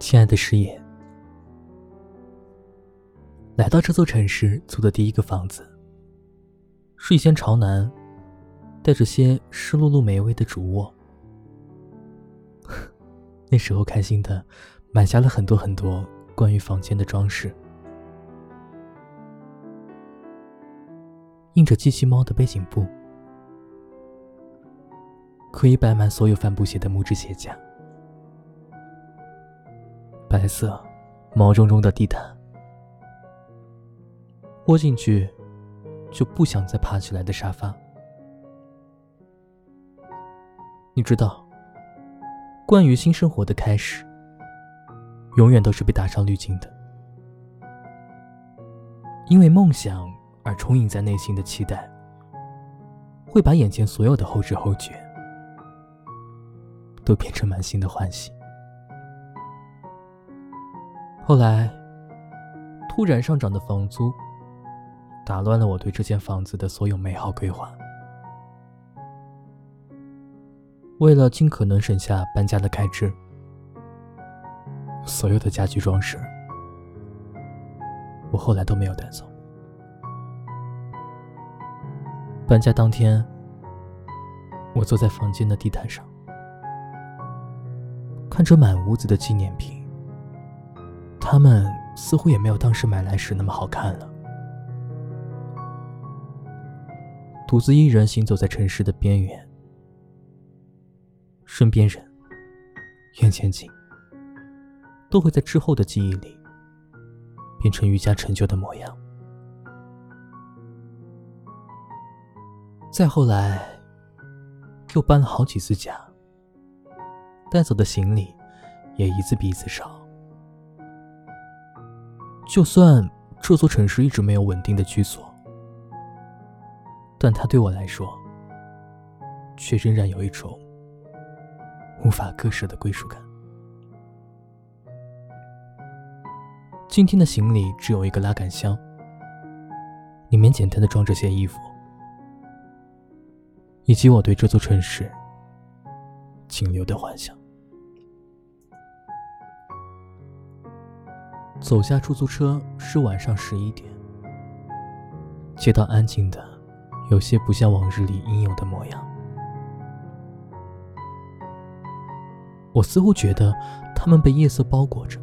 亲爱的师爷，来到这座城市租的第一个房子，是一间朝南、带着些湿漉漉霉味的主卧。那时候开心的买下了很多很多关于房间的装饰，印着机器猫的背景布，可以摆满所有帆布鞋的木质鞋架。白色、毛茸茸的地毯，窝进去就不想再爬起来的沙发。你知道，关于新生活的开始，永远都是被打上滤镜的，因为梦想而充盈在内心的期待，会把眼前所有的后知后觉都变成满心的欢喜。后来，突然上涨的房租，打乱了我对这间房子的所有美好规划。为了尽可能省下搬家的开支，所有的家具装饰，我后来都没有带走。搬家当天，我坐在房间的地毯上，看着满屋子的纪念品。他们似乎也没有当时买来时那么好看了。独自一人行走在城市的边缘，身边人、眼前景，都会在之后的记忆里变成愈加陈旧的模样。再后来，又搬了好几次家，带走的行李也一次比一次少。就算这座城市一直没有稳定的居所，但它对我来说，却仍然有一种无法割舍的归属感。今天的行李只有一个拉杆箱，里面简单的装着些衣服，以及我对这座城市仅留的幻想。走下出租车是晚上十一点，街道安静的，有些不像往日里应有的模样。我似乎觉得他们被夜色包裹着，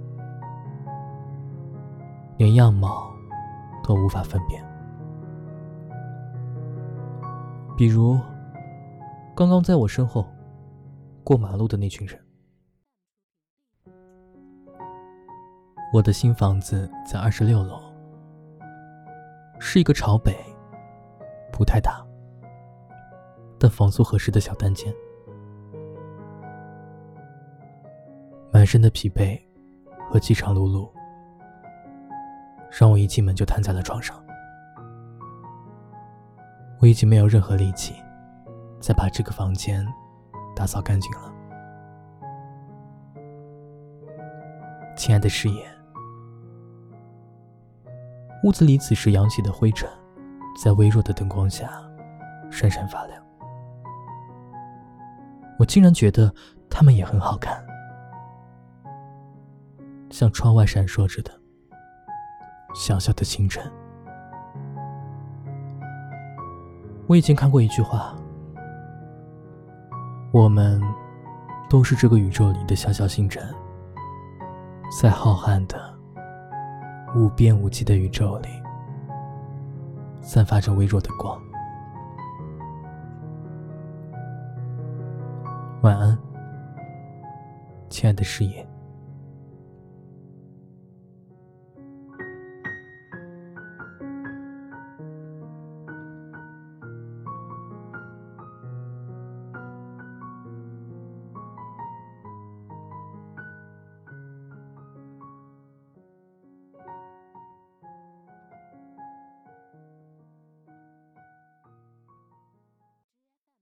连样貌都无法分辨。比如，刚刚在我身后过马路的那群人。我的新房子在二十六楼，是一个朝北、不太大，但房租合适的小单间。满身的疲惫和饥肠辘辘，让我一进门就瘫在了床上。我已经没有任何力气再把这个房间打扫干净了，亲爱的师爷。屋子里此时扬起的灰尘，在微弱的灯光下闪闪发亮。我竟然觉得它们也很好看，像窗外闪烁着的小小的星辰。我以前看过一句话：我们都是这个宇宙里的小小星辰，在浩瀚的。无边无际的宇宙里，散发着微弱的光。晚安，亲爱的师爷。